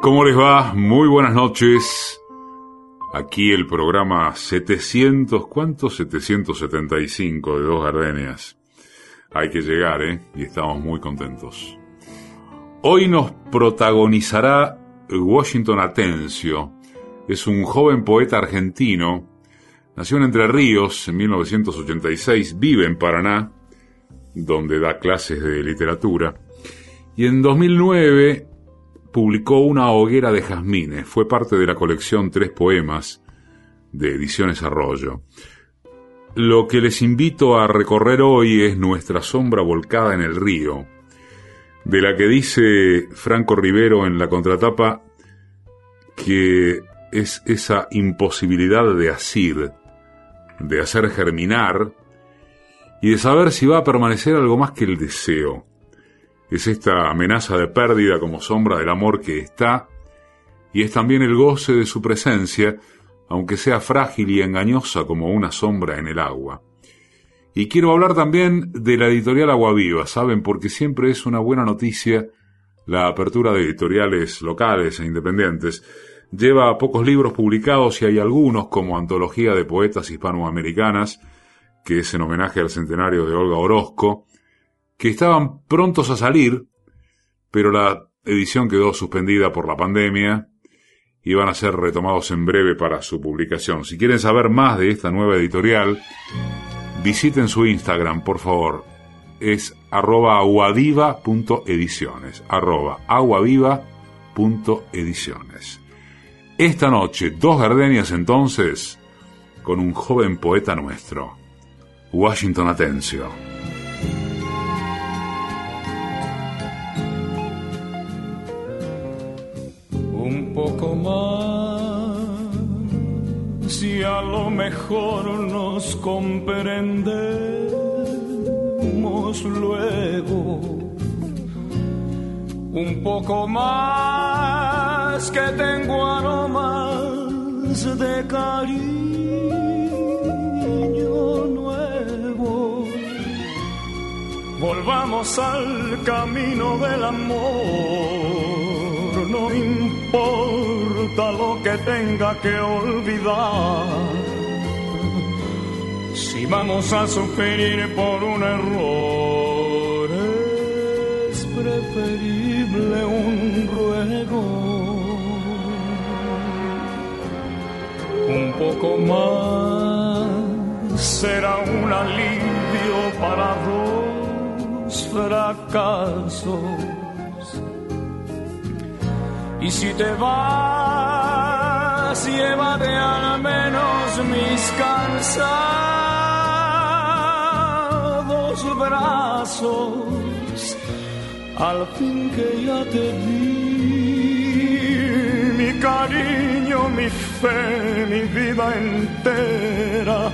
¿Cómo les va? Muy buenas noches. Aquí el programa 700, ¿cuántos? 775 de Dos Gardenias. Hay que llegar, ¿eh? Y estamos muy contentos. Hoy nos protagonizará Washington Atencio. Es un joven poeta argentino. Nació en Entre Ríos en 1986, vive en Paraná, donde da clases de literatura. Y en 2009 publicó Una hoguera de jazmines. Fue parte de la colección Tres Poemas de Ediciones Arroyo. Lo que les invito a recorrer hoy es Nuestra sombra volcada en el río, de la que dice Franco Rivero en la contratapa que es esa imposibilidad de asir, de hacer germinar y de saber si va a permanecer algo más que el deseo es esta amenaza de pérdida como sombra del amor que está, y es también el goce de su presencia, aunque sea frágil y engañosa como una sombra en el agua. Y quiero hablar también de la editorial Agua Viva, ¿saben? Porque siempre es una buena noticia la apertura de editoriales locales e independientes. Lleva pocos libros publicados y hay algunos, como Antología de Poetas Hispanoamericanas, que es en homenaje al centenario de Olga Orozco, que estaban prontos a salir, pero la edición quedó suspendida por la pandemia y van a ser retomados en breve para su publicación. Si quieren saber más de esta nueva editorial, visiten su Instagram, por favor. Es arroba aguaviva.ediciones. Esta noche, dos gardenias entonces, con un joven poeta nuestro, Washington Atencio. Mejor nos comprendemos luego. Un poco más que tengo aromas de cariño nuevo. Volvamos al camino del amor. No importa lo que tenga que olvidar. Si vamos a sufrir por un error, es preferible un ruego. Un poco más será un alivio para dos fracasos y si te vas, llévate al menos mis cansados brazos. Al fin que ya te di mi cariño, mi fe, mi vida entera.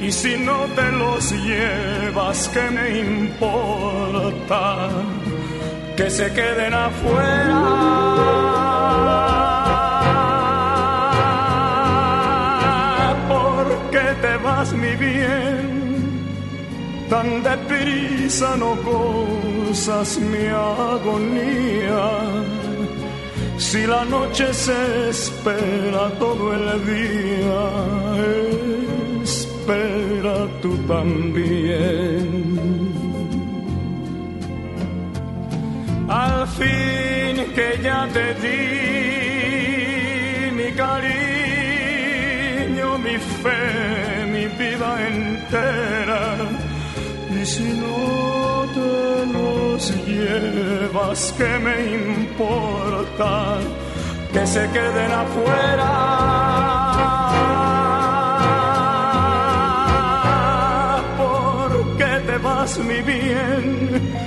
Y si no te los llevas, ¿qué me importa? que se queden afuera. Tan deprisa no cosas mi agonía. Si la noche se espera todo el día, espera tú también. al fin que ya te di mi cariño, mi fe, mi vida entera. Y si no te los llevas, ¿qué me importa? Que se queden afuera. ¿Por qué te vas, mi bien?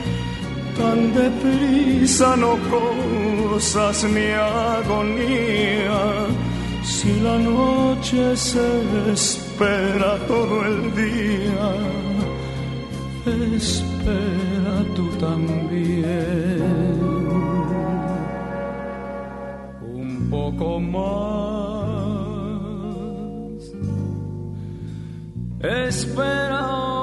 tan deprisa no cosas mi agonía. Si la noche se espera todo el día, espera tú también. Un poco más. Espera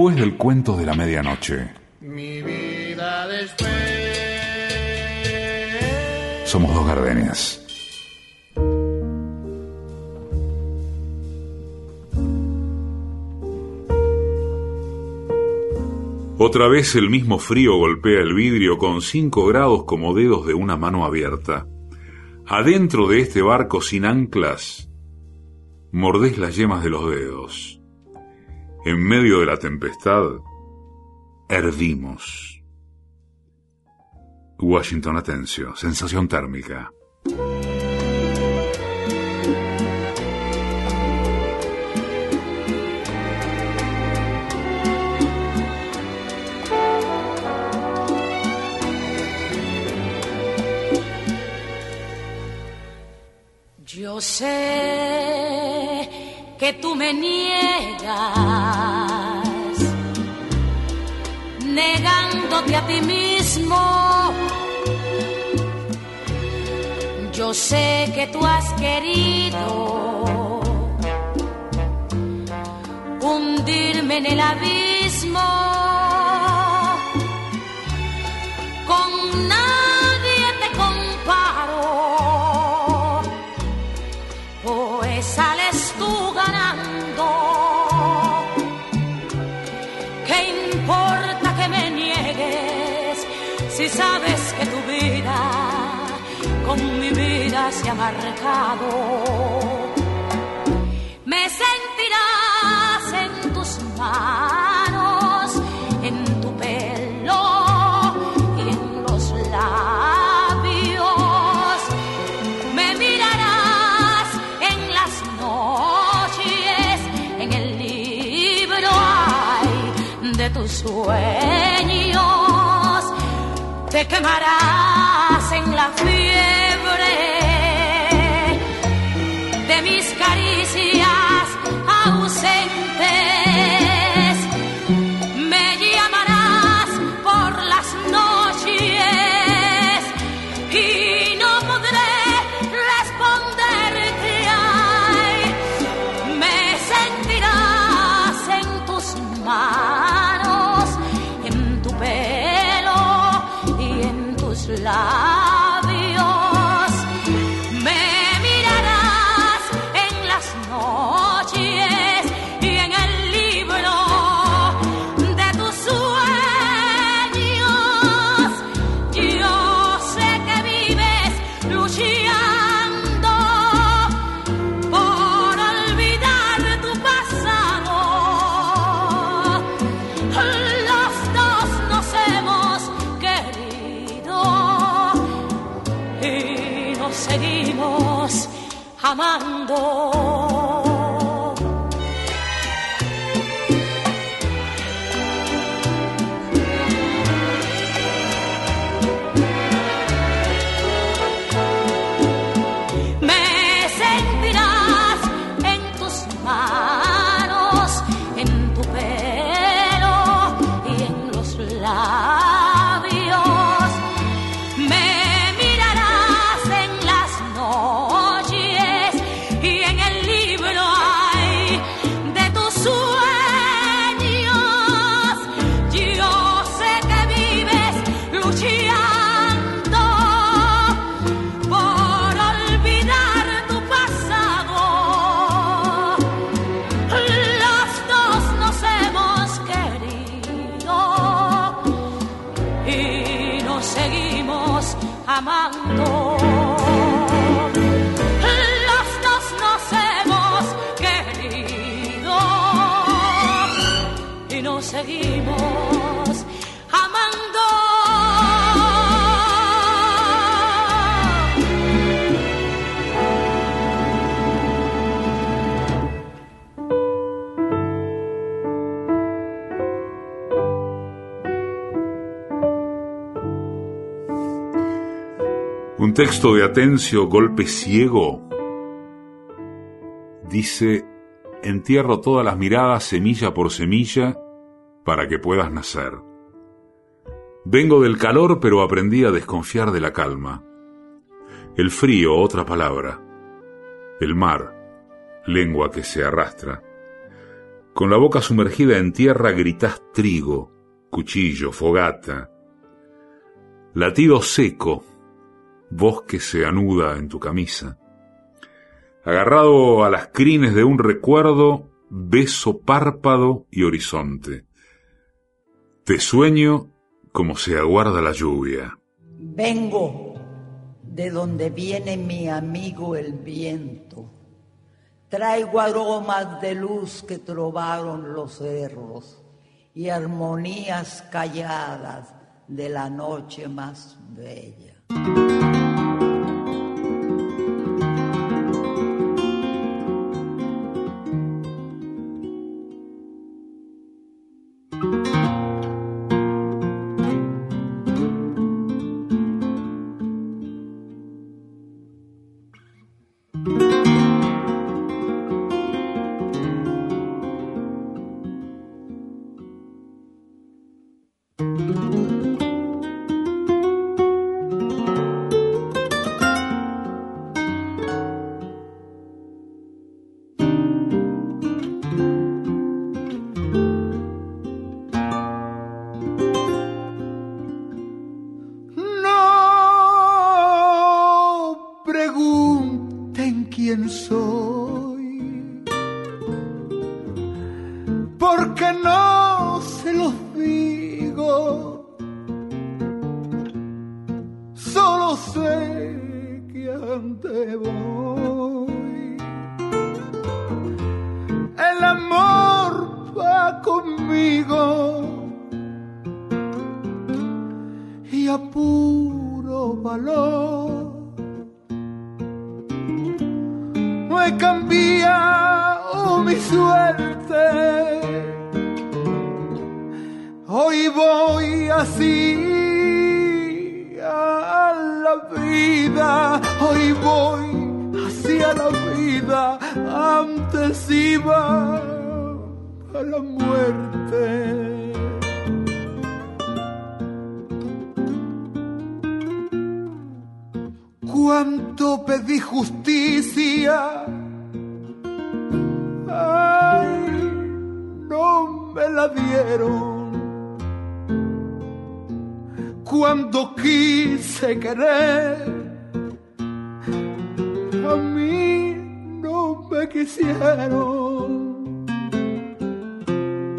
Después del cuento de la medianoche. Mi vida después. Somos dos gardenias. Otra vez el mismo frío golpea el vidrio con cinco grados como dedos de una mano abierta. Adentro de este barco sin anclas, mordés las yemas de los dedos. En medio de la tempestad, herdimos. Washington Atencio, sensación térmica. Yo sé que tú me niegas, negándote a ti mismo. Yo sé que tú has querido hundirme en el abismo. Se ha marcado? Me sentirás en tus manos, en tu pelo y en los labios. Me mirarás en las noches, en el libro ay, de tus sueños. Te quemarás amando. seguimos amando. Un texto de Atencio, Golpe Ciego, dice, entierro todas las miradas semilla por semilla para que puedas nacer. Vengo del calor pero aprendí a desconfiar de la calma. El frío, otra palabra. El mar, lengua que se arrastra. Con la boca sumergida en tierra gritas trigo, cuchillo, fogata. Latido seco, voz que se anuda en tu camisa. Agarrado a las crines de un recuerdo, beso párpado y horizonte. Te sueño como se aguarda la lluvia. Vengo de donde viene mi amigo el viento. Traigo aromas de luz que trovaron los cerros y armonías calladas de la noche más bella.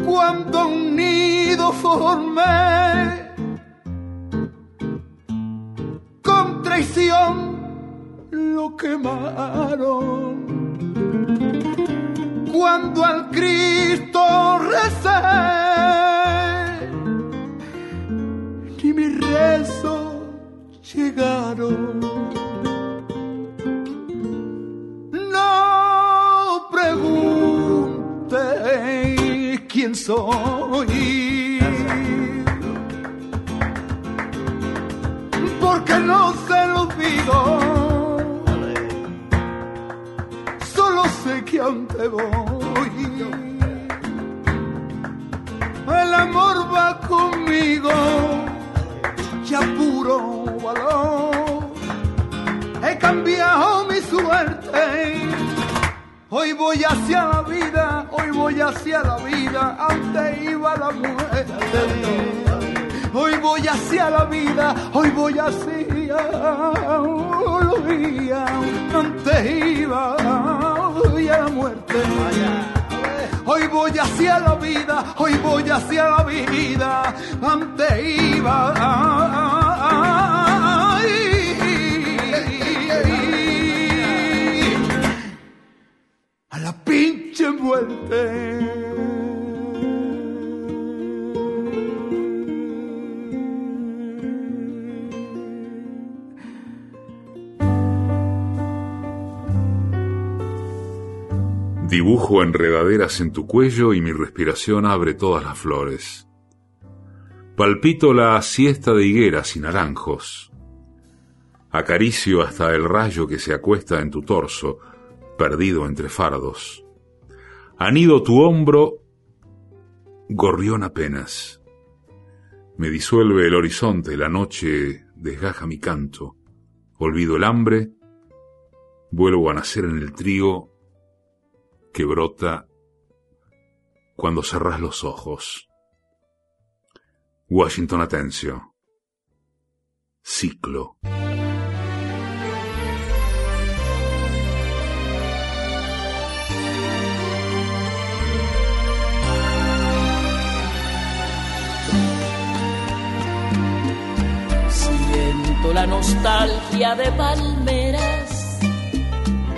Cuando un nido formé con traición lo quemaron. Cuando al Cristo recé, ni mi rezo llegaron. quiso. Porque no se lo digo, solo sé que ante voy. El amor va conmigo, ya puro valor. He cambiado mi suerte Hoy voy hacia la vida, hoy voy hacia la vida, antes iba la mujer. Hoy voy hacia la vida, hoy voy hacia la vida, antes iba a la muerte. Hoy voy hacia la vida, hoy voy hacia la vida, antes iba. Dibujo enredaderas en tu cuello y mi respiración abre todas las flores. Palpito la siesta de higueras y naranjos. Acaricio hasta el rayo que se acuesta en tu torso, perdido entre fardos. Anido tu hombro, gorrión apenas. Me disuelve el horizonte, la noche desgaja mi canto. Olvido el hambre, vuelvo a nacer en el trigo que brota cuando cerras los ojos. Washington Atencio. Ciclo. La nostalgia de palmeras,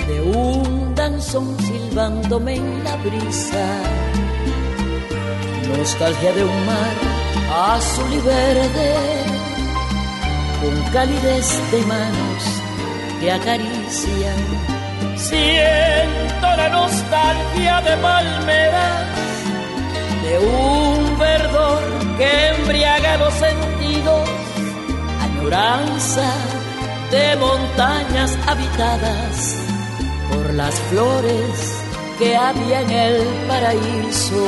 de un danzón silbándome en la brisa, nostalgia de un mar azul y verde, con calidez de manos que acarician. Siento la nostalgia de palmeras, de un verdor que embriaga los sentidos, de montañas habitadas por las flores que había en el paraíso.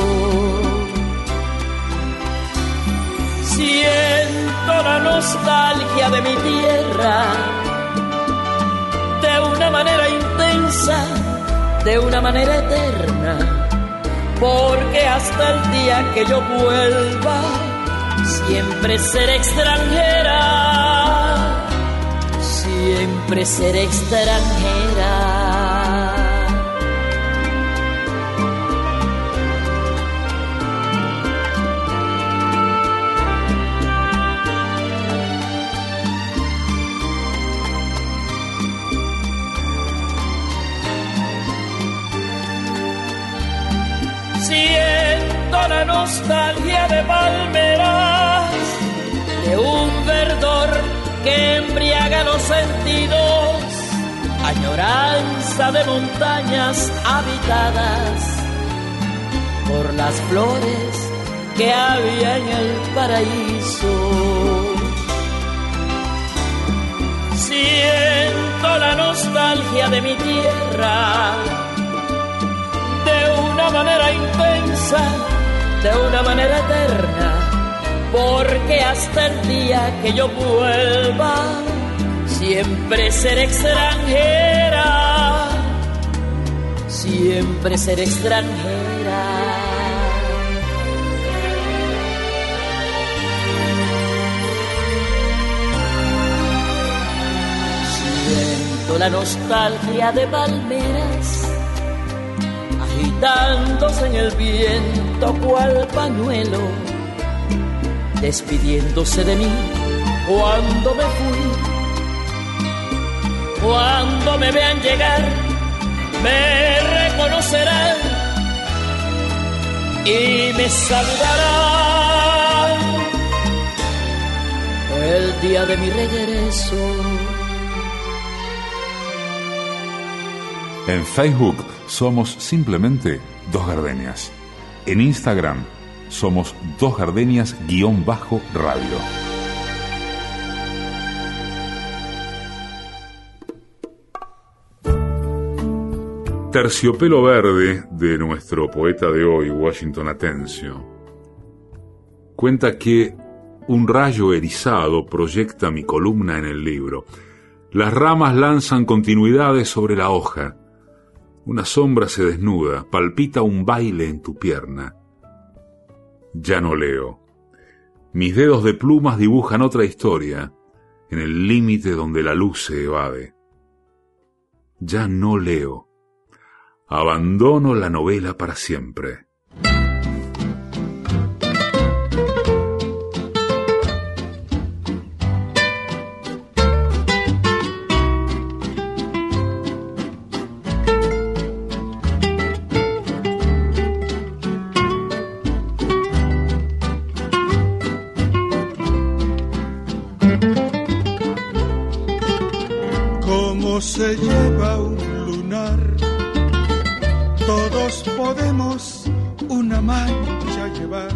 Siento la nostalgia de mi tierra de una manera intensa, de una manera eterna, porque hasta el día que yo vuelva, siempre seré extranjera, siempre seré extranjera. la nostalgia de palmeras, de un verdor que embriaga los sentidos, añoranza de montañas habitadas por las flores que había en el paraíso. Siento la nostalgia de mi tierra de una manera intensa de una manera eterna, porque hasta el día que yo vuelva, siempre seré extranjera, siempre seré extranjera. Siento la nostalgia de palmeras agitándose en el viento cual pañuelo, despidiéndose de mí cuando me fui. Cuando me vean llegar, me reconocerán y me saludarán el día de mi regreso. En Facebook somos simplemente Dos Gardenias. En Instagram somos Dos Gardenias-radio. Terciopelo Verde de nuestro poeta de hoy, Washington Atencio, cuenta que un rayo erizado proyecta mi columna en el libro. Las ramas lanzan continuidades sobre la hoja una sombra se desnuda, palpita un baile en tu pierna. Ya no leo. Mis dedos de plumas dibujan otra historia, en el límite donde la luz se evade. Ya no leo. Abandono la novela para siempre. Podemos una mancha llevar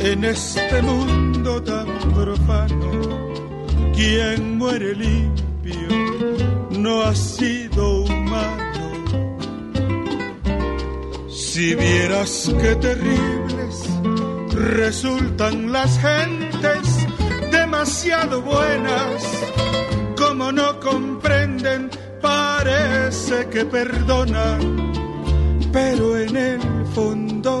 en este mundo tan profano quien muere limpio no ha sido humano. Si vieras qué terribles resultan las gentes demasiado buenas, como no comprenden, parece que perdonan, pero en el fondo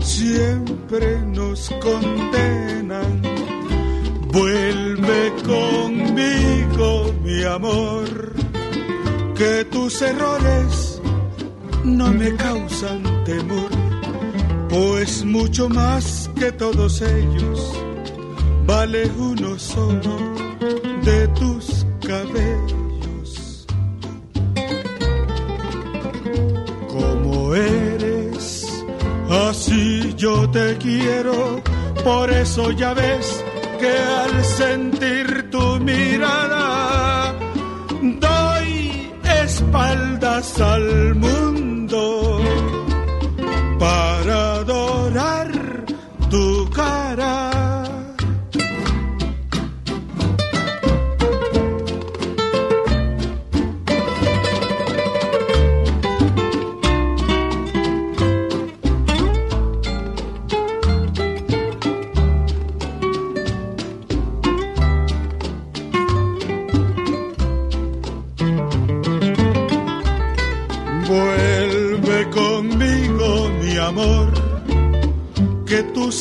siempre nos condenan. Vuelve conmigo, mi amor, que tus errores no me causan temor, pues mucho más que todos ellos vale uno solo de tus cabellos. Yo te quiero, por eso ya ves que al sentir tu mirada doy espaldas al mundo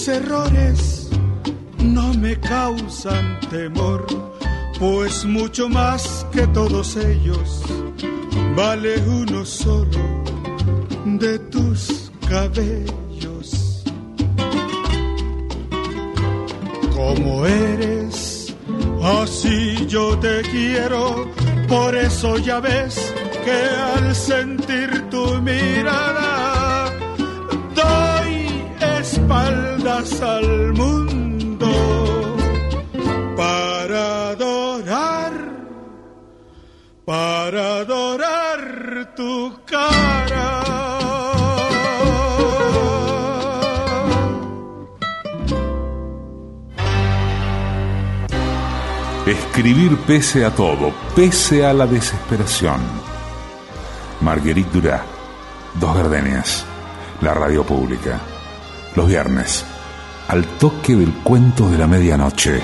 errores no me causan temor, pues mucho más que todos ellos vale uno solo de tus cabellos. Como eres, así yo te quiero, por eso ya ves que al sentir tu mirada doy espalda al mundo para adorar, para adorar tu cara. Escribir pese a todo, pese a la desesperación. Marguerite Durá, Dos Gardenias, la radio pública, los viernes al toque del cuento de la medianoche.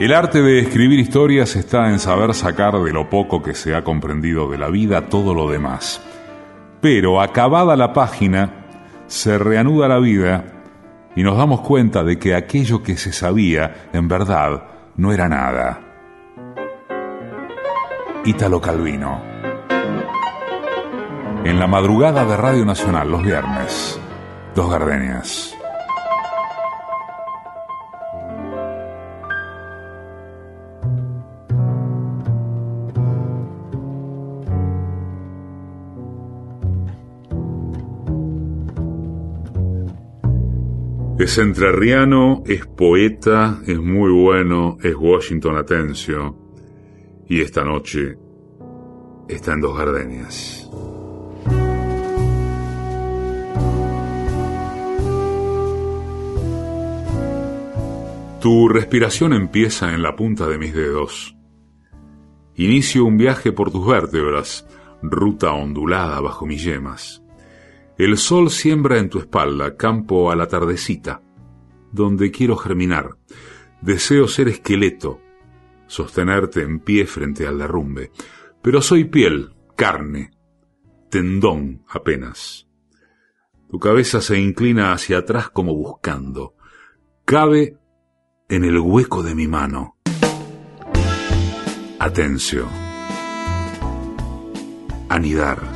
El arte de escribir historias está en saber sacar de lo poco que se ha comprendido de la vida todo lo demás. Pero acabada la página, se reanuda la vida y nos damos cuenta de que aquello que se sabía, en verdad, no era nada. Ítalo Calvino en la madrugada de Radio Nacional los viernes. Dos gardenias. Es entrerriano, es poeta, es muy bueno, es Washington Atencio. Y esta noche está en Dos Gardenias. Tu respiración empieza en la punta de mis dedos. Inicio un viaje por tus vértebras, ruta ondulada bajo mis yemas. El sol siembra en tu espalda campo a la tardecita, donde quiero germinar. Deseo ser esqueleto, sostenerte en pie frente al derrumbe. Pero soy piel, carne, tendón apenas. Tu cabeza se inclina hacia atrás como buscando. Cabe en el hueco de mi mano. Atención. Anidar.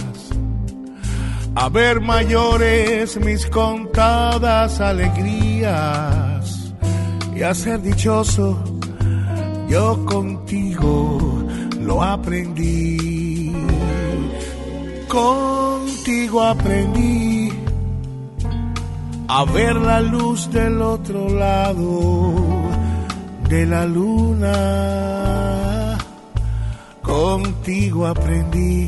A ver mayores mis contadas alegrías y a ser dichoso yo contigo lo aprendí. Contigo aprendí a ver la luz del otro lado de la luna. Contigo aprendí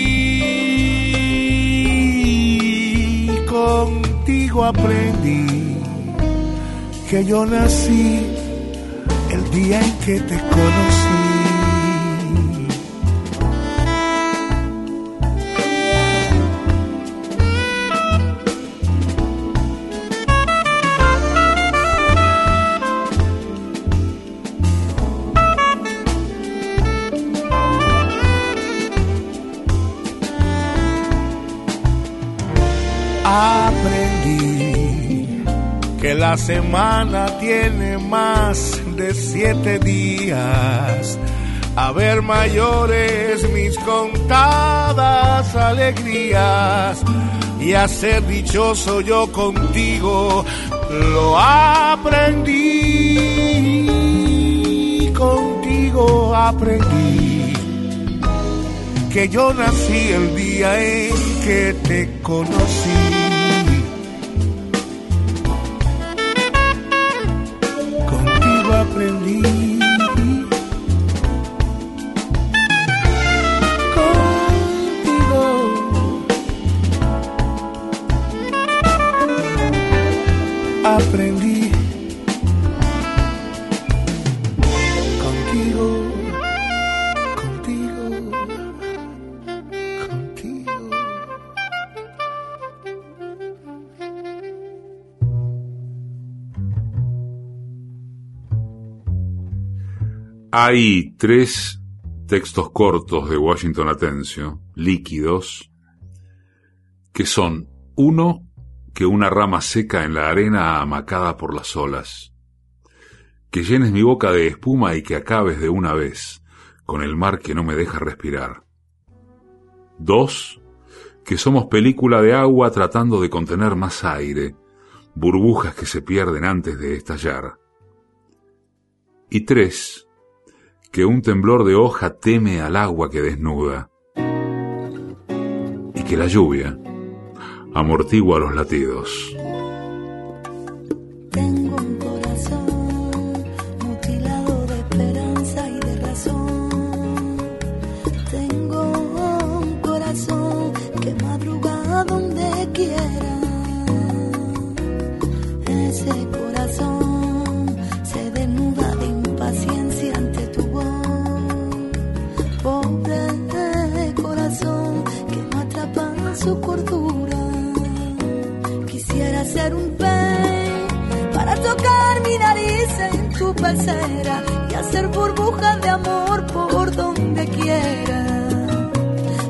Contigo aprendí que yo nací el día en que te conocí. La semana tiene más de siete días. A ver mayores mis contadas alegrías y a ser dichoso yo contigo lo aprendí. Contigo aprendí que yo nací el día en que te conocí. Aprendí. Hay tres textos cortos de Washington Atencio, líquidos, que son uno que una rama seca en la arena amacada por las olas, que llenes mi boca de espuma y que acabes de una vez con el mar que no me deja respirar. Dos, que somos película de agua tratando de contener más aire, burbujas que se pierden antes de estallar. Y tres, que un temblor de hoja teme al agua que desnuda y que la lluvia amortigua los latidos. Y hacer burbujas de amor por donde quiera.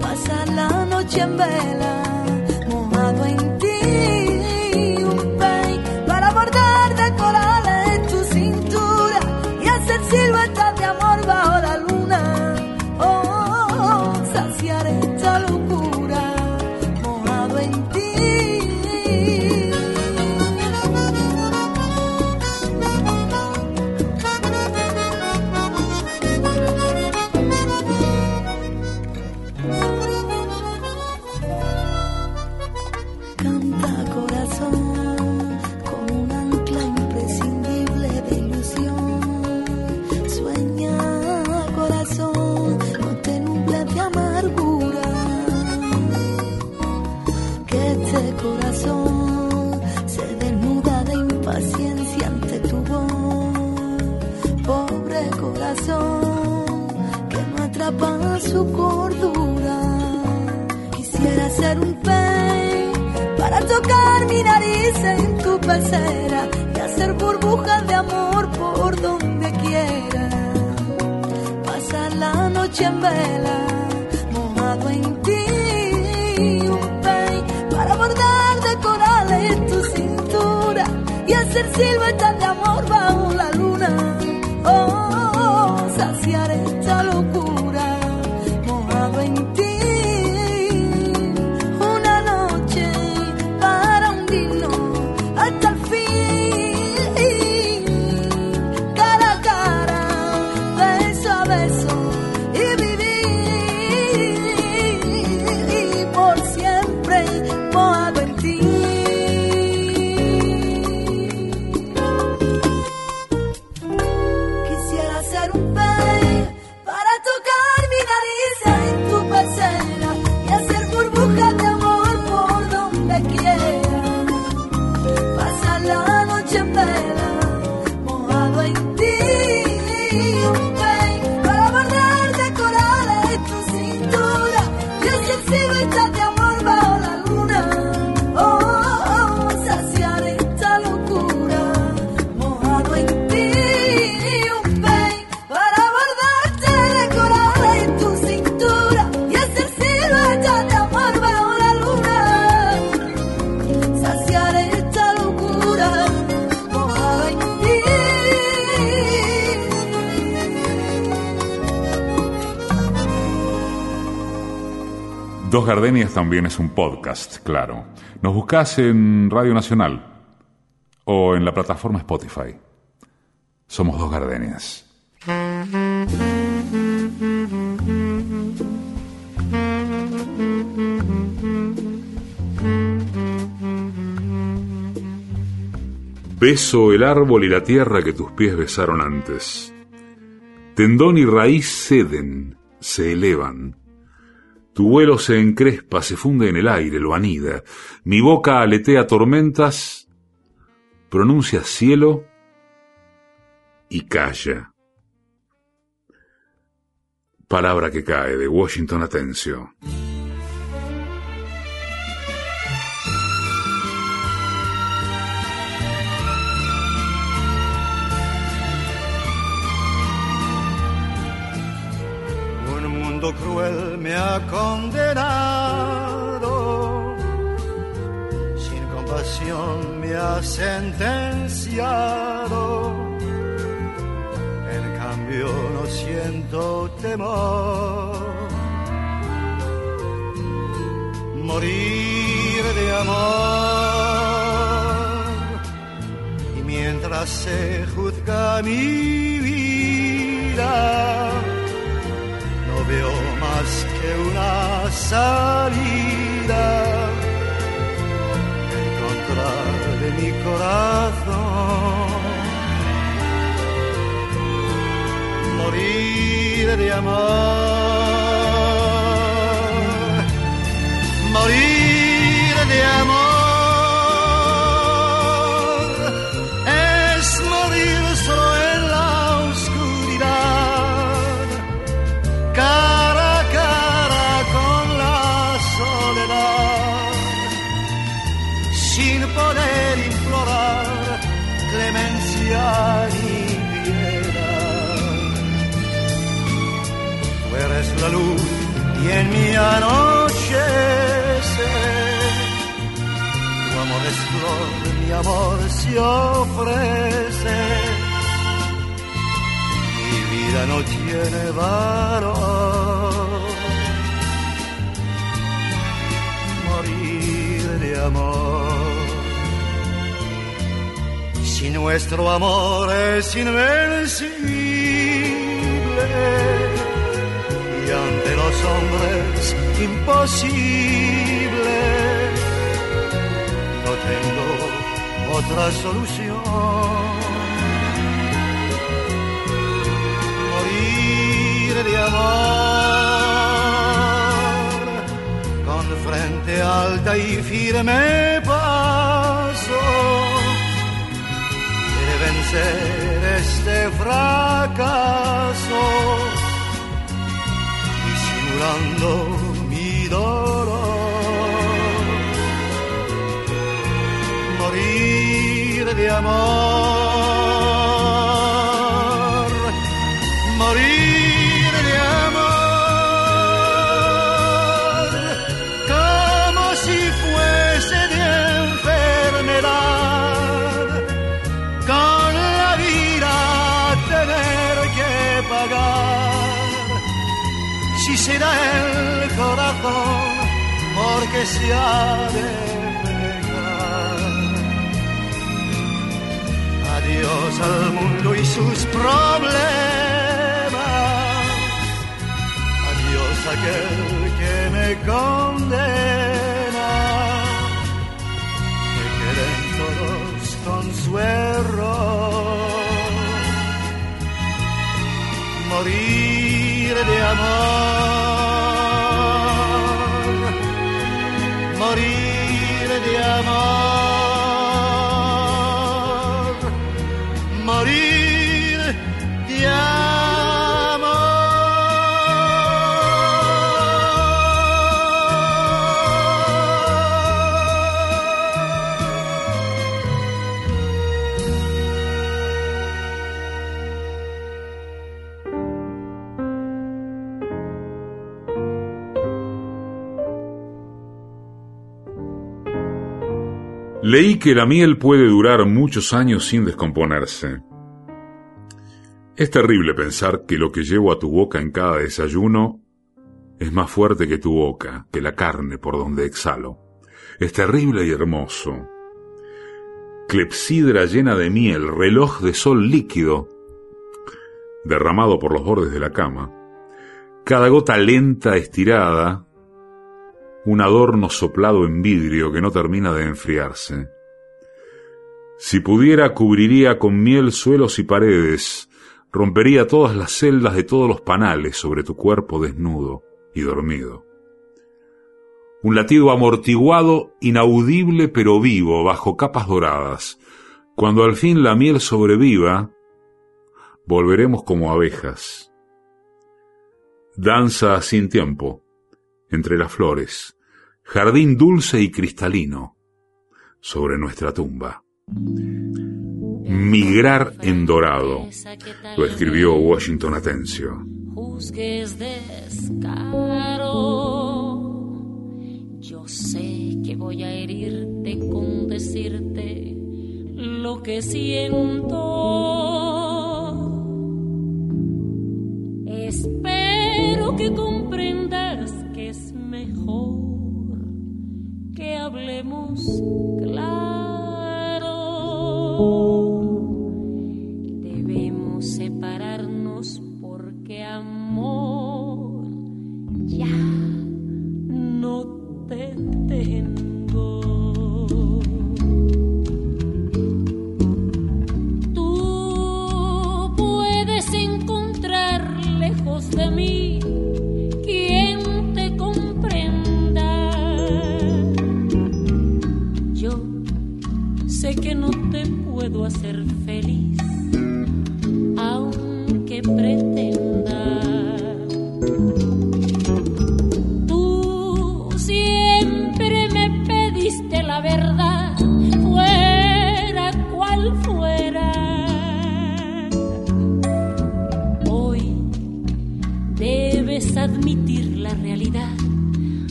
Pasar la noche en vela, dulce corazón se desnuda de impaciencia ante tu voz. Pobre corazón que no atrapa su cordura. Quisiera ser un pez para tocar mi nariz en tu pecera y hacer burbujas de amor por donde quiera. Pasar la noche en vela y Dos Gardenias también es un podcast, claro. Nos buscás en Radio Nacional o en la plataforma Spotify. Somos Dos Gardenias. Beso el árbol y la tierra que tus pies besaron antes. Tendón y raíz ceden, se elevan. Tu vuelo se encrespa, se funde en el aire, lo anida. Mi boca aletea tormentas, pronuncia cielo y calla. Palabra que cae de Washington Atencio. Cruel me ha condenado, sin compasión me ha sentenciado. En cambio no siento temor. Morir de amor y mientras se juzga mi vida salida en contra de mi corazón. Morir de amor, anochecer, tu amor es mi amor se ofrece mi vida no tiene valor. Morir de amor. Si nuestro amor es invencible hombres imposible, no tengo otra solución. morir de amor, con frente alta y firme paso, de vencer este fracaso, llorando mi dolor. Morir de amor, Adiós al mundo y sus problemas. Adiós aquel que me condena. Que queden todos con su error. Morir de amor. Morir de Leí que la miel puede durar muchos años sin descomponerse. Es terrible pensar que lo que llevo a tu boca en cada desayuno es más fuerte que tu boca, que la carne por donde exhalo. Es terrible y hermoso. Clepsidra llena de miel, reloj de sol líquido, derramado por los bordes de la cama. Cada gota lenta, estirada, un adorno soplado en vidrio que no termina de enfriarse. Si pudiera, cubriría con miel suelos y paredes, rompería todas las celdas de todos los panales sobre tu cuerpo desnudo y dormido. Un latido amortiguado, inaudible pero vivo, bajo capas doradas. Cuando al fin la miel sobreviva, volveremos como abejas. Danza sin tiempo, entre las flores, jardín dulce y cristalino, sobre nuestra tumba. Migrar en dorado, lo escribió Washington Atencio. juzgues descaro. Yo sé que voy a herirte con decirte lo que siento. Espero que comprendas mejor que hablemos claro.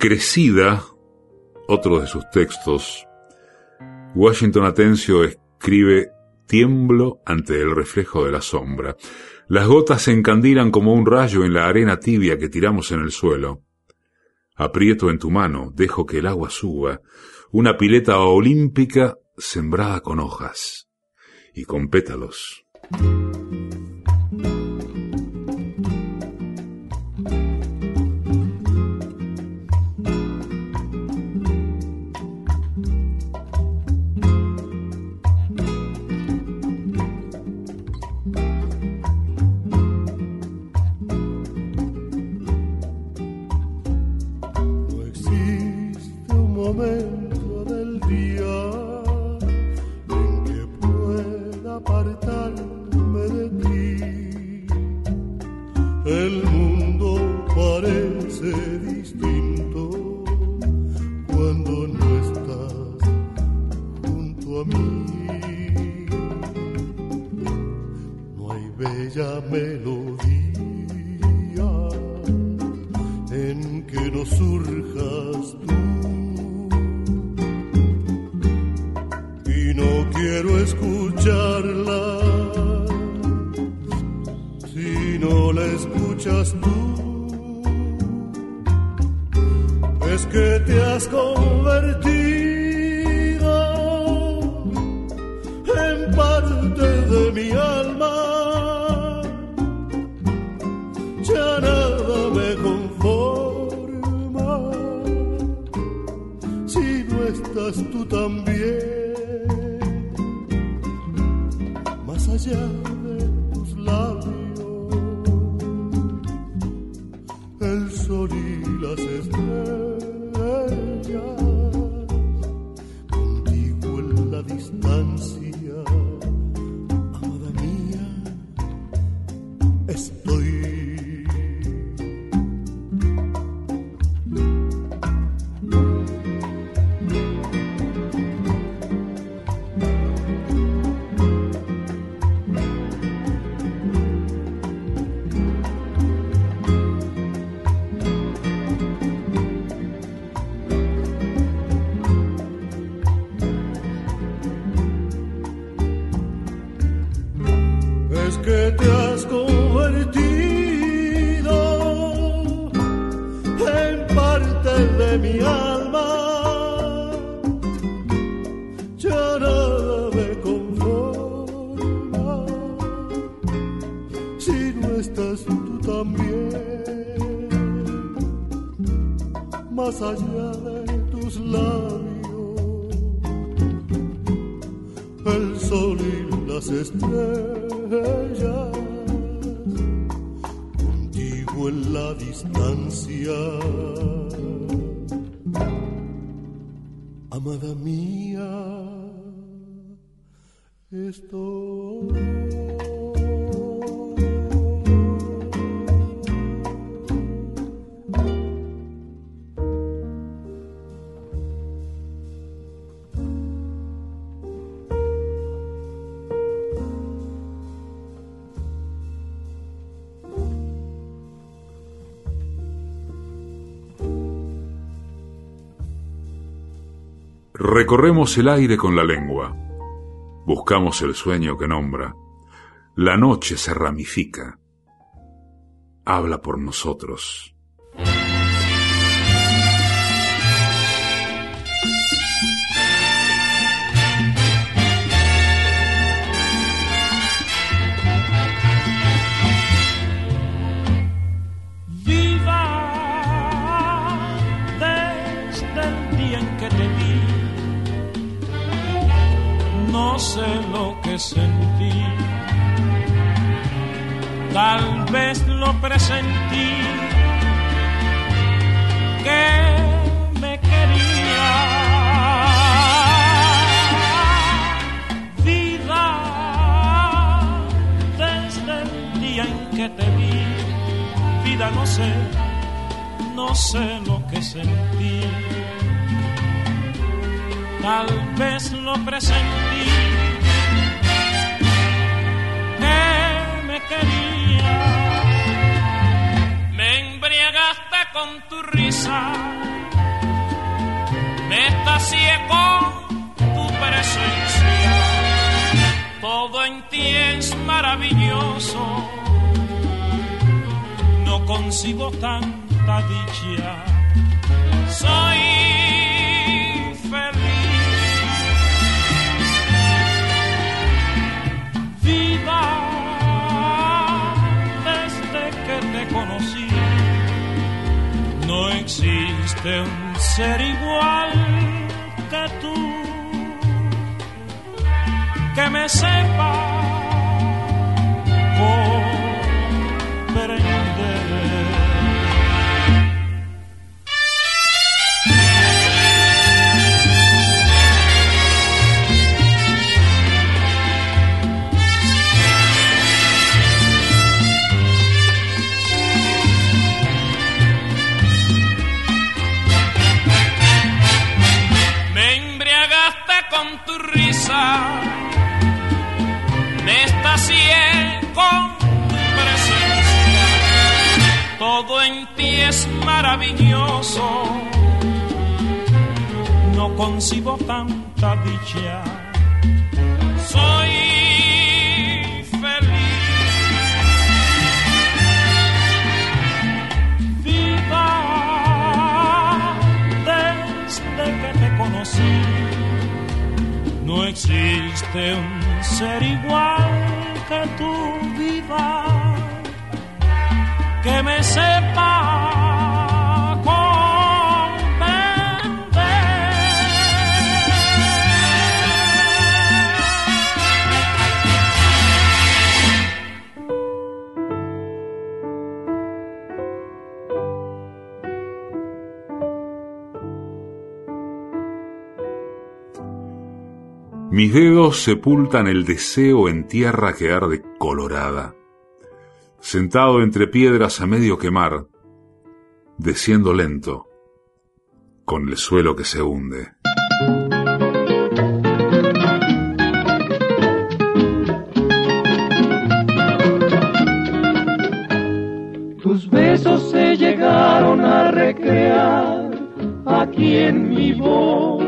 En Crecida, otro de sus textos, Washington Atencio escribe Tiemblo ante el reflejo de la sombra. Las gotas se encandilan como un rayo en la arena tibia que tiramos en el suelo. Aprieto en tu mano, dejo que el agua suba, una pileta olímpica sembrada con hojas y con pétalos. Recorremos el aire con la lengua, buscamos el sueño que nombra, la noche se ramifica, habla por nosotros. Sé lo que sentí. Tal vez lo presentí que me quería. Vida desde el día en que te vi, vida no sé, no sé lo que sentí tal vez lo presentí quería. Me embriagaste con tu risa, me estacié con tu presencia. Todo en ti es maravilloso, no consigo tanta dicha. Soy feliz. conocí. No existe un ser igual que tú que me sepa. Con presencia. Todo en ti es maravilloso, no concibo tanta dicha. Soy feliz. Desde que te conocí no existe un ser igual que tú viva que me sepa Mis dedos sepultan el deseo en tierra que arde colorada. Sentado entre piedras a medio quemar, desciendo lento, con el suelo que se hunde. Tus besos se llegaron a recrear aquí en mi boca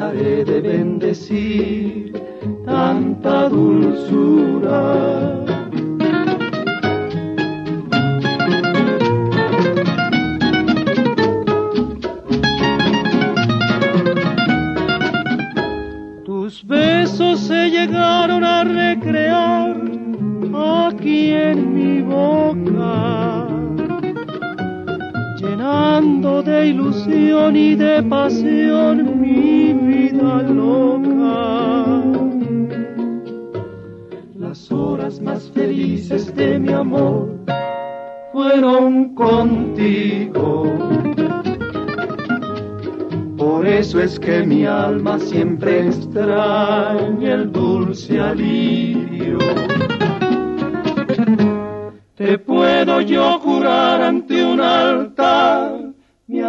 cansaré de bendecir tanta dulzura. Ilusión y de pasión mi vida loca. Las horas más felices de mi amor fueron contigo. Por eso es que mi alma siempre extraña el dulce alivio. Te puedo yo jurar ante un altar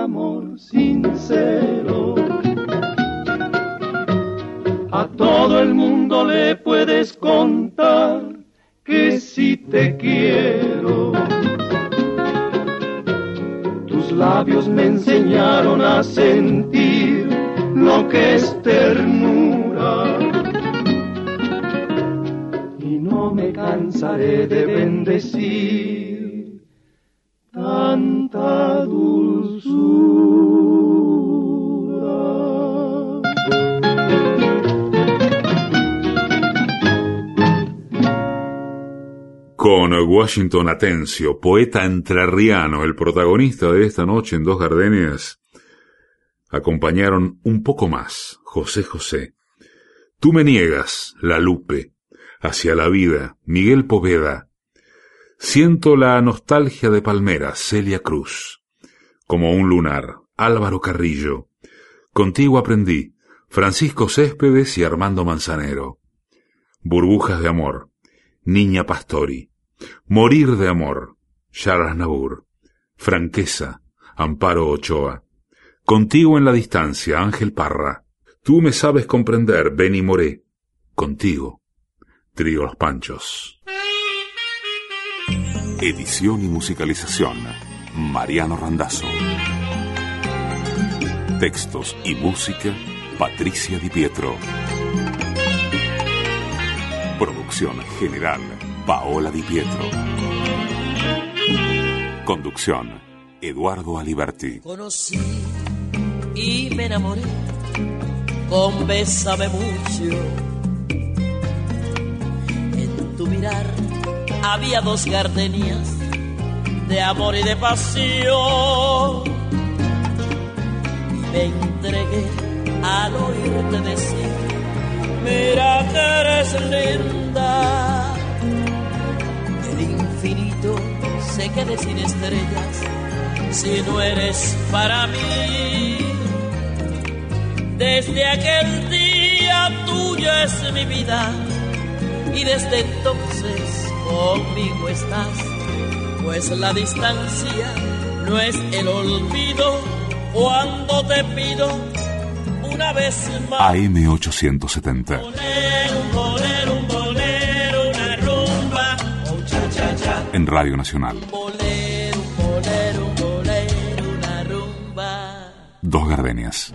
amor sincero. A todo el mundo le puedes contar que si te quiero. Tus labios me enseñaron a sentir lo que es ternura. Y no me cansaré de bendecir tanta. Con Washington Atencio, poeta entrerriano, el protagonista de esta noche en Dos Gardenias, acompañaron un poco más José José. Tú me niegas, La Lupe, hacia la vida, Miguel Poveda. Siento la nostalgia de Palmera, Celia Cruz. Como un lunar, Álvaro Carrillo. Contigo aprendí, Francisco Céspedes y Armando Manzanero. Burbujas de amor, Niña Pastori. Morir de amor, Charles Nabur. Franqueza, Amparo Ochoa. Contigo en la distancia, Ángel Parra. Tú me sabes comprender, Benny Moré. Contigo, Trío Los Panchos. Edición y musicalización, Mariano Randazzo. Textos y música, Patricia Di Pietro. Producción general, Paola Di Pietro. Conducción, Eduardo Aliberti. Conocí y me enamoré con Bésame mucho. En tu mirar había dos gardenias de amor y de pasión. Y me entregué al oírte decir, mira que eres linda. Se quede sin estrellas si no eres para mí. Desde aquel día tuya es mi vida y desde entonces conmigo estás, pues la distancia no es el olvido cuando te pido una vez más. AM870. En Radio Nacional. Dos Gardenias.